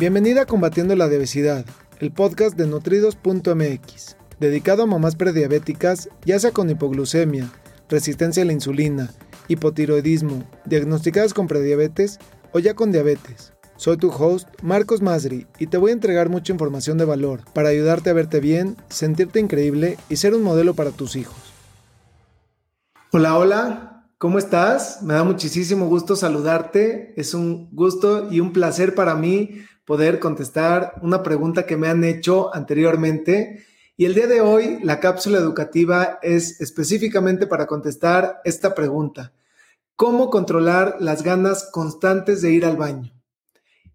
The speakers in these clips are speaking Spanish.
Bienvenida a Combatiendo la Obesidad, el podcast de nutridos.mx, dedicado a mamás prediabéticas, ya sea con hipoglucemia, resistencia a la insulina, hipotiroidismo, diagnosticadas con prediabetes o ya con diabetes. Soy tu host, Marcos Masri, y te voy a entregar mucha información de valor para ayudarte a verte bien, sentirte increíble y ser un modelo para tus hijos. Hola, hola, ¿cómo estás? Me da muchísimo gusto saludarte. Es un gusto y un placer para mí poder contestar una pregunta que me han hecho anteriormente. Y el día de hoy la cápsula educativa es específicamente para contestar esta pregunta. ¿Cómo controlar las ganas constantes de ir al baño?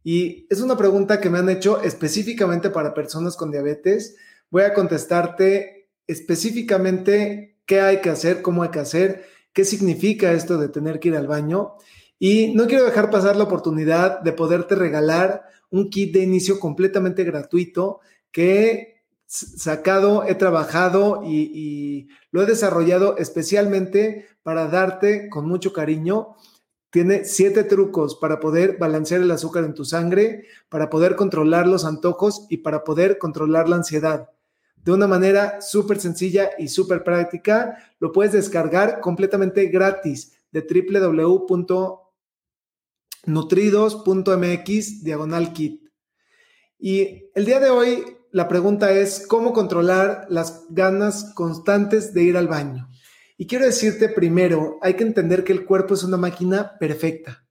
Y es una pregunta que me han hecho específicamente para personas con diabetes. Voy a contestarte específicamente qué hay que hacer, cómo hay que hacer, qué significa esto de tener que ir al baño. Y no quiero dejar pasar la oportunidad de poderte regalar un kit de inicio completamente gratuito que he sacado, he trabajado y, lo he desarrollado especialmente para darte con mucho cariño. Tiene siete trucos para poder balancear el azúcar en tu sangre, para poder controlar los antojos y para poder controlar la ansiedad. De una manera súper sencilla y súper práctica, lo puedes descargar completamente gratis de www nutridos.mx diagonal kit. Y el día de hoy la pregunta es cómo controlar las ganas constantes de ir al baño. Y quiero decirte primero, hay que entender que el cuerpo es una máquina perfecta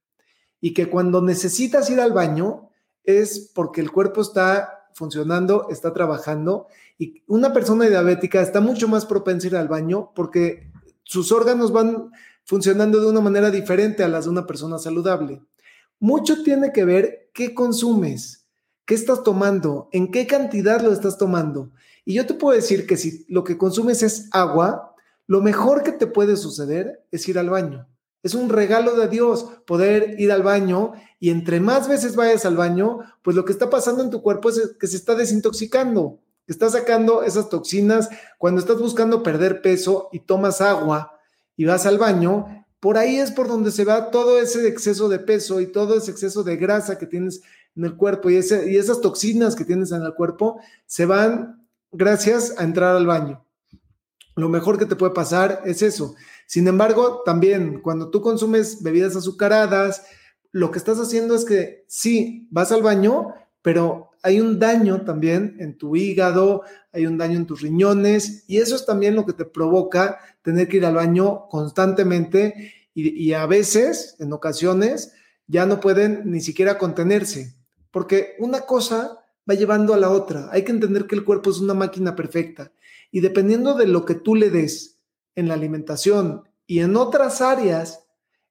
y que cuando necesitas ir al baño es porque el cuerpo está funcionando, está trabajando y una persona diabética está mucho más propensa a ir al baño porque sus órganos van funcionando de una manera diferente a las de una persona saludable. Mucho tiene que ver qué consumes, qué estás tomando, en qué cantidad lo estás tomando. Y yo te puedo decir que si lo que consumes es agua, lo mejor que te puede suceder es ir al baño. Es un regalo de Dios poder ir al baño y entre más veces vayas al baño, pues lo que está pasando en tu cuerpo es que se está desintoxicando, que está sacando esas toxinas. Cuando estás buscando perder peso y tomas agua y vas al baño, por ahí es por donde se va todo ese exceso de peso y todo ese exceso de grasa que tienes en el cuerpo y, y esas toxinas que tienes en el cuerpo se van gracias a entrar al baño. Lo mejor que te puede pasar es eso. Sin embargo, también cuando tú consumes bebidas azucaradas, lo que estás haciendo es que sí, vas al baño, pero hay un daño también en tu hígado, hay un daño en tus riñones y eso es también lo que te provoca tener que ir al baño constantemente y, a veces, en ocasiones, ya no pueden ni siquiera contenerse, porque una cosa va llevando a la otra. Hay que entender que el cuerpo es una máquina perfecta y dependiendo de lo que tú le des en la alimentación y en otras áreas,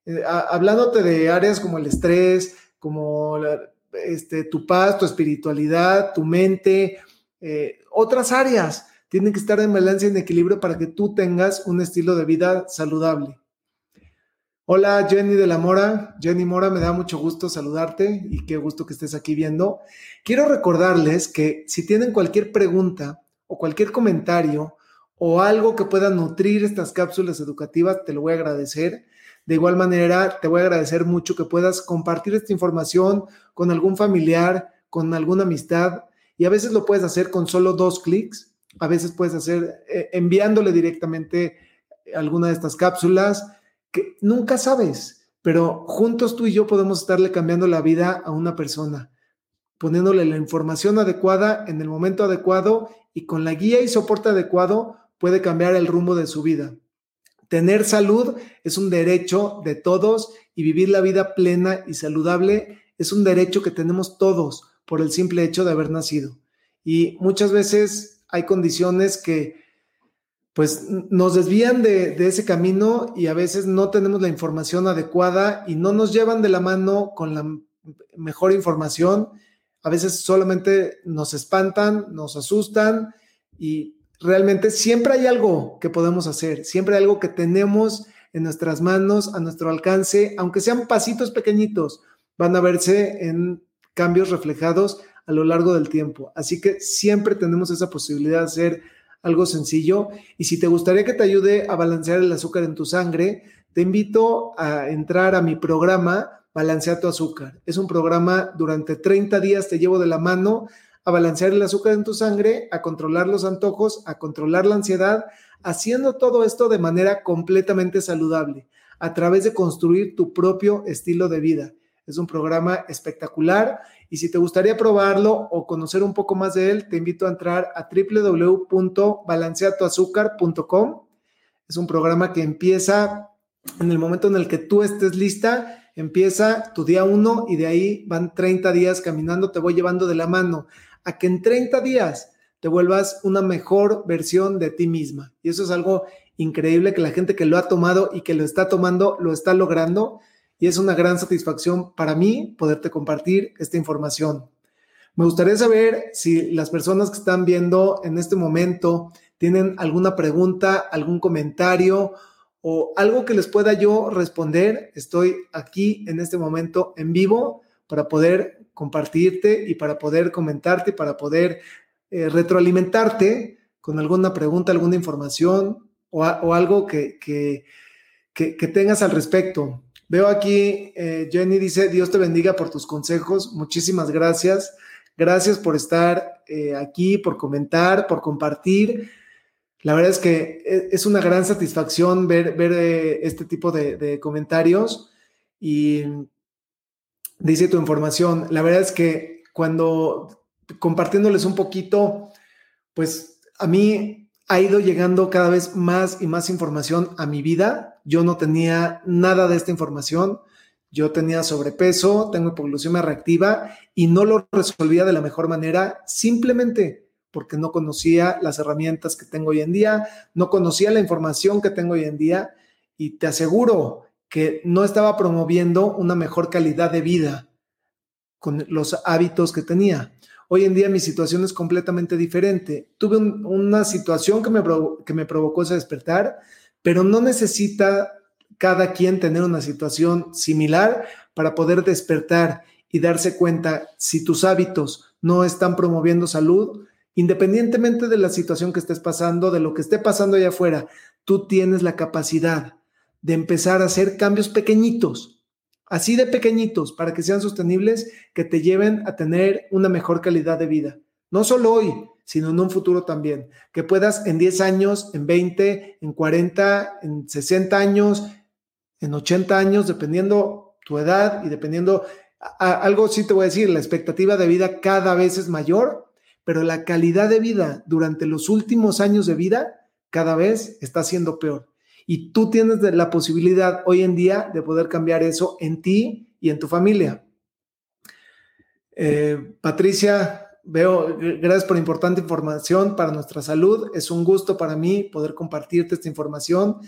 eh, hablándote de áreas como el estrés, como este, tu paz, tu espiritualidad, tu mente, eh, otras áreas tienen que estar en balance y en equilibrio para que tú tengas un estilo de vida saludable. Hola Jenny de la Mora. Jenny Mora, me da mucho gusto saludarte y qué gusto que estés aquí viendo. Quiero recordarles que si tienen cualquier pregunta o cualquier comentario o algo que pueda nutrir estas cápsulas educativas, te lo voy a agradecer. De igual manera, te voy a agradecer mucho que puedas compartir esta información con algún familiar, con alguna amistad, y a veces lo puedes hacer con solo dos clics, a veces puedes hacer eh, enviándole directamente alguna de estas cápsulas, que nunca sabes, pero juntos tú y yo podemos estarle cambiando la vida a una persona, poniéndole la información adecuada en el momento adecuado y con la guía y soporte adecuado puede cambiar el rumbo de su vida. Tener salud es un derecho de todos y vivir la vida plena y saludable es un derecho que tenemos todos por el simple hecho de haber nacido. Y muchas veces hay condiciones que pues nos desvían de, ese camino y a veces no tenemos la información adecuada y no nos llevan de la mano con la mejor información. A veces solamente nos espantan, nos asustan y realmente siempre hay algo que podemos hacer, siempre hay algo que tenemos en nuestras manos, a nuestro alcance, aunque sean pasitos pequeñitos, van a verse en cambios reflejados a lo largo del tiempo. Así que siempre tenemos esa posibilidad de hacer algo sencillo. Y si te gustaría que te ayude a balancear el azúcar en tu sangre, te invito a entrar a mi programa Balancea tu azúcar. Es un programa durante 30 días te llevo de la mano a balancear el azúcar en tu sangre, a controlar los antojos, a controlar la ansiedad, haciendo todo esto de manera completamente saludable, a través de construir tu propio estilo de vida. Es un programa espectacular y si te gustaría probarlo o conocer un poco más de él, te invito a entrar a www.balanceatuazúcar.com. Es un programa que empieza en el momento en el que tú estés lista, empieza tu día uno y de ahí van 30 días caminando, te voy llevando de la mano a que en 30 días te vuelvas una mejor versión de ti misma. Y eso es algo increíble que la gente que lo ha tomado y que lo está tomando lo está logrando. Y es una gran satisfacción para mí poderte compartir esta información. Me gustaría saber si las personas que están viendo en este momento tienen alguna pregunta, algún comentario o algo que les pueda yo responder. Estoy aquí en este momento en vivo para poder compartirte y para poder comentarte, para poder eh, retroalimentarte con alguna pregunta, alguna información o, algo que, que, tengas al respecto. Veo aquí, eh, Jenny dice, Dios te bendiga por tus consejos. Muchísimas gracias. Gracias por estar eh, aquí, por comentar, por compartir. La verdad es que es una gran satisfacción ver, ver este tipo de, de comentarios y dice tu información. La verdad es que cuando compartiéndoles un poquito, pues a mí ha ido llegando cada vez más y más información a mi vida. Yo no tenía nada de esta información. Yo tenía sobrepeso, tengo hipoglucemia reactiva y no lo resolvía de la mejor manera simplemente porque no conocía las herramientas que tengo hoy en día, no conocía la información que tengo hoy en día y te aseguro que no estaba promoviendo una mejor calidad de vida con los hábitos que tenía. Hoy en día mi situación es completamente diferente. Tuve una situación que me, que me provocó ese despertar, pero no necesita cada quien tener una situación similar para poder despertar y darse cuenta si tus hábitos no están promoviendo salud, independientemente de la situación que estés pasando, de lo que esté pasando allá afuera, tú tienes la capacidad de empezar a hacer cambios pequeñitos, así de pequeñitos, para que sean sostenibles, que te lleven a tener una mejor calidad de vida. No solo hoy, sino en un futuro también. Que puedas en 10 años, en 20, en 40, en 60 años, en 80 años, dependiendo tu edad y dependiendo, algo sí te voy a decir, la expectativa de vida cada vez es mayor, pero la calidad de vida durante los últimos años de vida cada vez está siendo peor. Y tú tienes la posibilidad hoy en día de poder cambiar eso en ti y en tu familia. Eh, Patricia, veo, gracias por importante información para nuestra salud. Es un gusto para mí poder compartirte esta información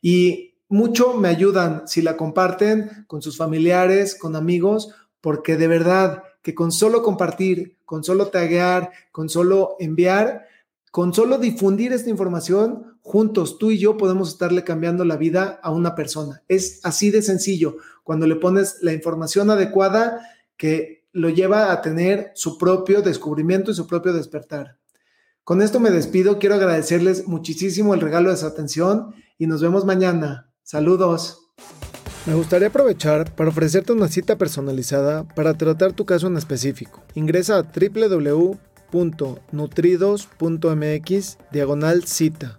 y mucho me ayudan si la comparten con sus familiares, con amigos, porque de verdad que con solo compartir, con solo taguear, con solo enviar, con solo difundir esta información, juntos tú y yo podemos estarle cambiando la vida a una persona. Es así de sencillo. Cuando le pones la información adecuada que lo lleva a tener su propio descubrimiento y su propio despertar. Con esto me despido. Quiero agradecerles muchísimo el regalo de su atención y nos vemos mañana. Saludos. Me gustaría aprovechar para ofrecerte una cita personalizada para tratar tu caso en específico. Ingresa a www.nutridos.mx diagonal cita